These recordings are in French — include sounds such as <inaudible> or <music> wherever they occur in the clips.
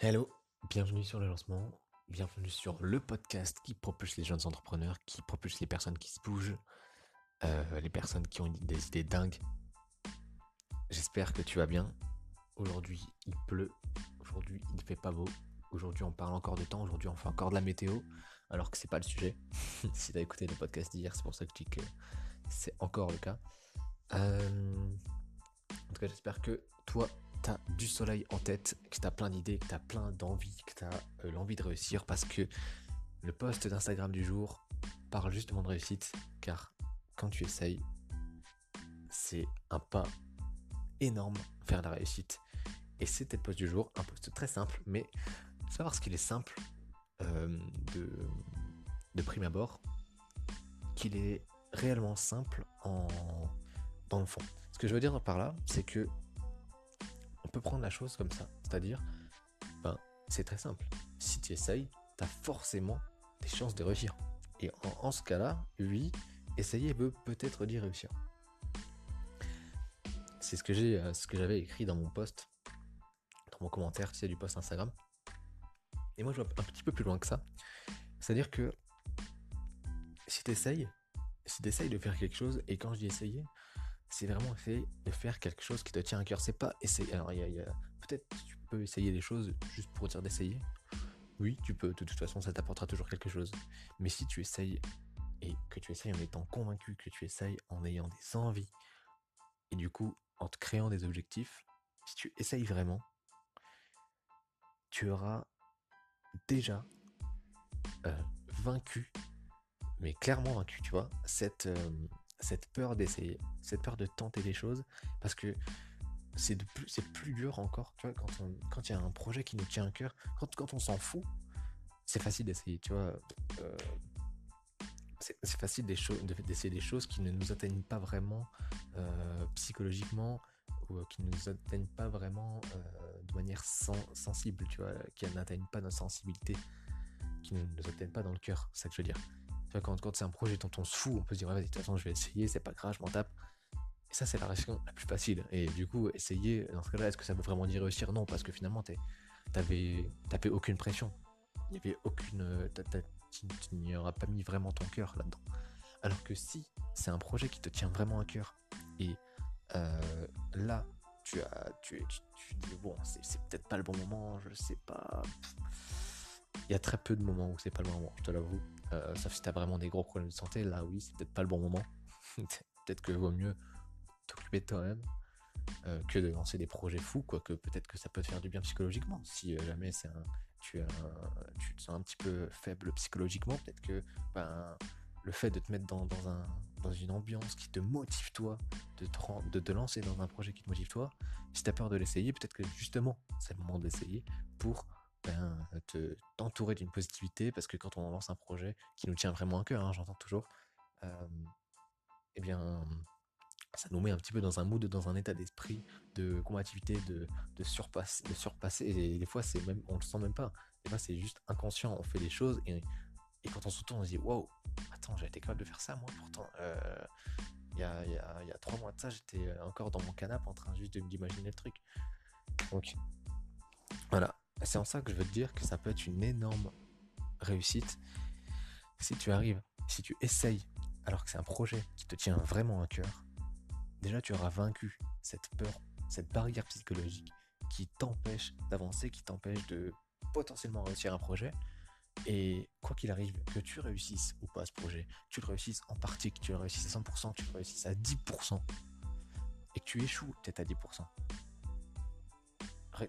Hello, bienvenue sur le lancement, bienvenue sur le podcast qui propulse les jeunes entrepreneurs, qui propulse les personnes qui se bougent, euh, les personnes qui ont des idées dingues. J'espère que tu vas bien. Aujourd'hui il pleut, aujourd'hui il ne fait pas beau, aujourd'hui on parle encore de temps, aujourd'hui on fait encore de la météo, alors que c'est pas le sujet. <laughs> si tu as écouté le podcast d'hier, c'est pour ça que je dis que c'est encore le cas. Euh, en tout cas j'espère que toi t'as du soleil en tête, que t'as plein d'idées, que t'as plein d'envie, que t'as euh, l'envie de réussir parce que le post d'Instagram du jour parle justement de réussite car quand tu essayes, c'est un pas énorme vers la réussite. Et c'était le post du jour, un post très simple, mais savoir ce qu'il est simple euh, de, de prime abord, qu'il est réellement simple en, dans le fond. Ce que je veux dire par là, c'est que peut prendre la chose comme ça. C'est-à-dire, ben, c'est très simple. Si tu essayes, tu as forcément des chances de réussir. Et en, ce cas-là, oui, essayer veut peut-être dire réussir. C'est ce que j'ai, euh, ce que j'avais écrit dans mon post, dans mon commentaire, tu du post Instagram. Et moi, je vais un petit peu plus loin que ça. C'est-à-dire que si tu essayes, si tu essayes de faire quelque chose, et quand je dis essayer, c'est vraiment essayer de faire quelque chose qui te tient à cœur. C'est pas essayer. Alors, il y a, peut-être tu peux essayer des choses juste pour dire d'essayer. Oui, tu peux. De toute façon, ça t'apportera toujours quelque chose. Mais si tu essayes et que tu essayes en étant convaincu, que tu essayes en ayant des envies et du coup en te créant des objectifs, si tu essayes vraiment, tu auras déjà euh, vaincu, mais clairement vaincu, tu vois, cette, euh, cette peur d'essayer, cette peur de tenter des choses, parce que c'est plus, dur encore, tu vois, quand il y a un projet qui nous tient à cœur, quand, quand on s'en fout, c'est facile d'essayer, tu vois. Euh, c'est, facile d'essayer des choses qui ne nous atteignent pas vraiment euh, psychologiquement ou euh, qui ne nous atteignent pas vraiment de manière sensible, tu vois, qui n'atteignent pas notre sensibilité, qui ne nous atteignent pas dans le cœur, c'est ça que je veux dire quand, c'est un projet dont on se fout, on peut se dire, vas-y, de toute façon, je vais essayer, c'est pas grave, je m'en tape. Et ça, c'est la réaction la plus facile. Et du coup, essayer, dans ce cas-là, est-ce que ça veut vraiment dire réussir? Non, parce que finalement, t'avais aucune pression. Il n'y avait aucune. Tu n'y auras pas mis vraiment ton cœur là-dedans. Alors que si c'est un projet qui te tient vraiment à cœur, et euh, là, tu as, tu, tu dis, bon, c'est peut-être pas le bon moment, je sais pas. Il y a très peu de moments où c'est pas le bon moment, je te l'avoue. Euh, sauf si t'as vraiment des gros problèmes de santé, là oui, c'est peut-être pas le bon moment. <laughs> peut-être que vaut mieux t'occuper de toi-même euh, que de lancer des projets fous, quoique peut-être que ça peut te faire du bien psychologiquement. Si euh, jamais c'est tu, tu te sens un petit peu faible psychologiquement, peut-être que ben, le fait de te mettre dans, un, dans une ambiance qui te motive toi, de te, de te lancer dans un projet qui te motive toi, si t'as peur de l'essayer, peut-être que justement c'est le moment de l'essayer pour ben, te, t'entourer d'une positivité, parce que quand on lance un projet qui nous tient vraiment à cœur, hein, j'entends toujours, euh, eh bien, ça nous met un petit peu dans un mood, dans un état d'esprit de combativité, de, de, surpasse, de surpasser. Et des fois, c'est même, on le sent même pas. Des fois, c'est juste inconscient. On fait des choses et, et quand on se retourne, on se dit Waouh, attends, j'ai été capable de faire ça, moi, pourtant. Euh, il y, a, y, a, y, a, trois mois de ça, j'étais encore dans mon canapé en train juste d'imaginer le truc. Donc, voilà. C'est en ça que je veux te dire que ça peut être une énorme réussite si tu arrives, si tu essayes, alors que c'est un projet qui te tient vraiment à cœur. Déjà, tu auras vaincu cette peur, cette barrière psychologique qui t'empêche d'avancer, qui t'empêche de potentiellement réussir un projet. Et quoi qu'il arrive, que tu réussisses ou pas ce projet, tu le réussisses en partie, que tu le réussisses à 100%, que tu le réussisses à 10%, et que tu échoues peut-être à 10%,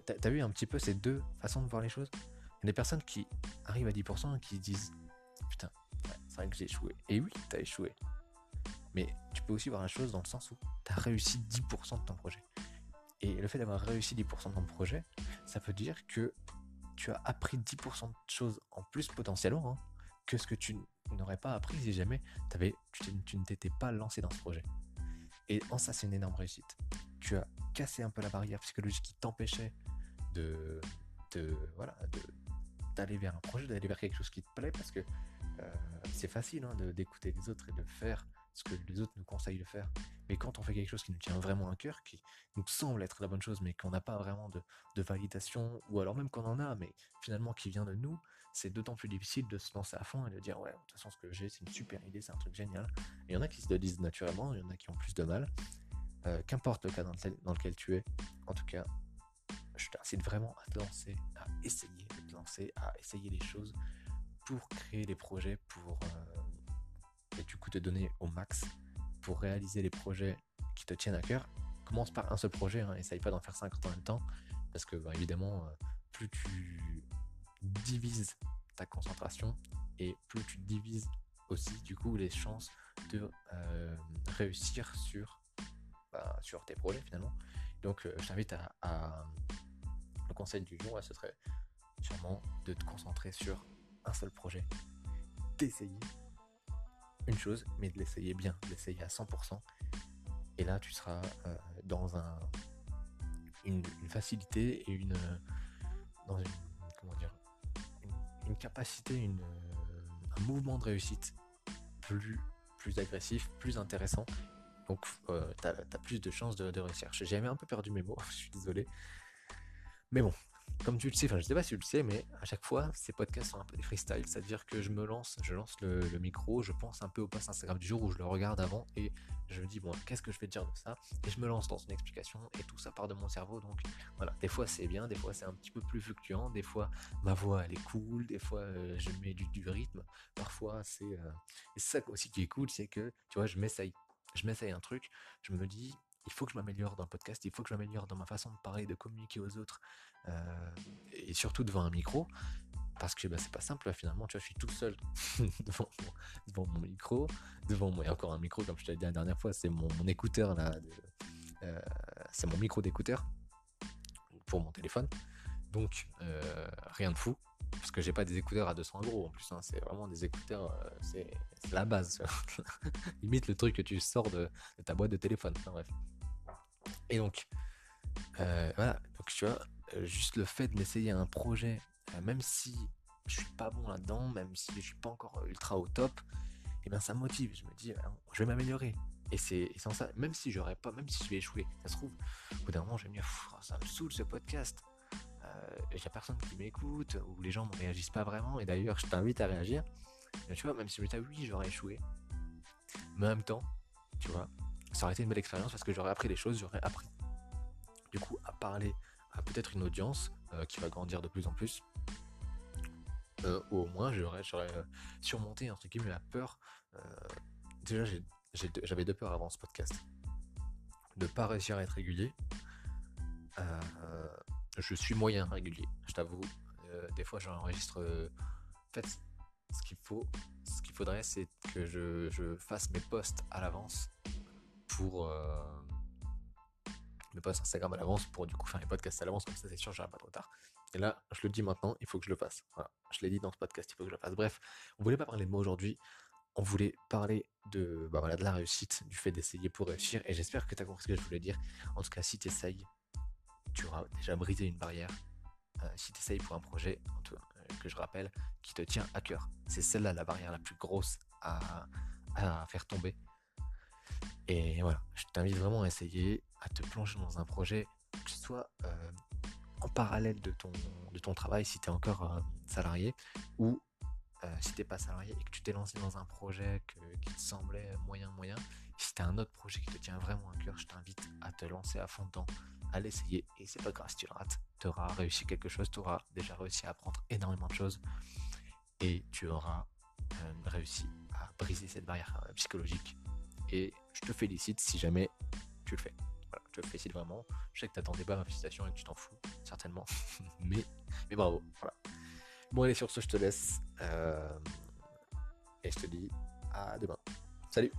T'as vu un petit peu ces deux façons de voir les choses? Il y a des personnes qui arrivent à 10% et qui disent Putain, c'est vrai que j'ai échoué. Et oui, t'as échoué. Mais tu peux aussi voir la chose dans le sens où t'as réussi 10% de ton projet. Et le fait d'avoir réussi 10% de ton projet, ça veut dire que tu as appris 10% de choses en plus potentiellement hein, que ce que tu n'aurais pas appris si jamais tu, tu ne t'étais pas lancé dans ce projet. Et en ça, c'est une énorme réussite tu as cassé un peu la barrière psychologique qui t'empêchait de, de, voilà, d'aller vers un projet, d'aller vers quelque chose qui te plaît, parce que euh, c'est facile hein, d'écouter les autres et de faire ce que les autres nous conseillent de faire. Mais quand on fait quelque chose qui nous tient vraiment à cœur, qui nous semble être la bonne chose, mais qu'on n'a pas vraiment de, validation, ou alors même qu'on en a, mais finalement qui vient de nous, c'est d'autant plus difficile de se lancer à fond et de dire ouais, de toute façon ce que j'ai c'est une super idée, c'est un truc génial. Il y en a qui se le disent naturellement, il y en a qui ont plus de mal. Euh, qu'importe le cas dans lequel, tu es, en tout cas, je t'incite vraiment à te lancer, à essayer de te lancer, à essayer les choses pour créer des projets, pour euh, et du coup te donner au max pour réaliser les projets qui te tiennent à cœur. Commence par un seul projet, hein, essaye pas d'en faire 50 en même temps, parce que bah, évidemment, euh, plus tu divises ta concentration et plus tu divises aussi du coup les chances de réussir sur sur tes projets finalement. Donc euh, je t'invite à, Le conseil du jour, ce serait sûrement de te concentrer sur un seul projet, d'essayer une chose, mais de l'essayer bien, de l'essayer à 100%. Et là, tu seras euh, dans un, une, facilité et une, dans une, comment dire, une, capacité, une, un mouvement de réussite plus, plus agressif, plus intéressant donc, euh, tu as, plus de chances de, de réussir. J'ai un peu perdu mes mots, <laughs> je suis désolé. Mais bon, comme tu le sais, enfin, je sais pas si tu le sais, mais à chaque fois, ces podcasts sont un peu des freestyle. C'est-à-dire que je me lance, je lance le, micro, je pense un peu au post Instagram du jour où je le regarde avant et je me dis, bon, qu'est-ce que je vais dire de ça? Et je me lance dans une explication et tout ça part de mon cerveau. Donc voilà, des fois c'est bien, des fois c'est un petit peu plus fluctuant, des fois ma voix elle est cool, des fois euh, je mets du, rythme, parfois c'est. Euh... ça aussi qui est cool, c'est que tu vois, je m'essaye je m'essaye un truc, je me dis, il faut que je m'améliore dans le podcast, il faut que je m'améliore dans ma façon de parler, de communiquer aux autres, euh, et surtout devant un micro, parce que bah, c'est pas simple, finalement, tu vois, je suis tout seul <laughs> devant, mon, micro, devant moi, et encore un micro, comme je t'ai dit la dernière fois, c'est mon, écouteur, là, euh, c'est mon micro d'écouteur pour mon téléphone, donc euh, rien de fou, parce que j'ai pas des écouteurs à 200 euros en plus, hein, c'est vraiment des écouteurs, euh, c'est la base. <laughs> Limite le truc que tu sors de, ta boîte de téléphone. bref. Et donc, euh, voilà, tu vois, euh, juste le fait de m'essayer un projet, même si je suis pas bon là-dedans, même si je suis pas encore ultra au top, et eh bien ça me motive. Je me dis, je vais m'améliorer. Et c'est sans ça, même si j'aurais pas, même si je vais échouer, ça se trouve, au bout d'un moment, je vais me dire, ça me saoule ce podcast il n'y a personne qui m'écoute, ou les gens ne réagissent pas vraiment, et d'ailleurs je t'invite à réagir. tu vois, même si me dis oui, j'aurais échoué, mais en même temps, tu vois, ça aurait été une belle expérience parce que j'aurais appris des choses, j'aurais appris du coup à parler à peut-être une audience euh, qui va grandir de plus en plus. Euh, ou au moins j'aurais, euh, surmonté entre guillemets la peur. déjà j'avais deux peurs avant ce podcast. De pas réussir à être régulier je suis moyen régulier, je t'avoue. Euh, des fois, j'enregistre. Euh, en fait, ce qu'il faut, ce qu'il faudrait, c'est que je, fasse mes posts à l'avance pour euh, mes posts Instagram à l'avance pour du coup faire les podcasts à l'avance. Comme ça, c'est sûr, j'aurai pas trop tard. Et là, je le dis maintenant, il faut que je le fasse. Voilà. Je l'ai dit dans ce podcast, il faut que je le fasse. Bref, on voulait pas parler de moi aujourd'hui. On voulait parler de, bah voilà, de la réussite, du fait d'essayer pour réussir. Et j'espère que tu as compris ce que je voulais dire. En tout cas, si tu essayes, tu auras déjà brisé une barrière euh, si tu essayes pour un projet, euh, que je rappelle, qui te tient à cœur. C'est celle-là la barrière la plus grosse à, faire tomber. Et voilà, je t'invite vraiment à essayer, à te plonger dans un projet, que ce soit euh, en parallèle de ton, de ton travail si tu es encore salarié, ou si tu n'es pas salarié et que tu t'es lancé dans un projet qui te semblait moyen moyen, si tu as un autre projet qui te tient vraiment à cœur, je t'invite à te lancer à fond dedans, à l'essayer et c'est pas grave si tu le rates. Tu auras réussi quelque chose, tu auras déjà réussi à apprendre énormément de choses et tu auras euh, réussi à briser cette barrière euh, psychologique. Et je te félicite si jamais tu le fais. Je te félicite vraiment. Je sais que t'attendais pas ma félicitation et que tu t'en fous, certainement. <laughs> mais, bravo. Bon, allez, sur ce, je te laisse. Euh, et je te dis à demain. Salut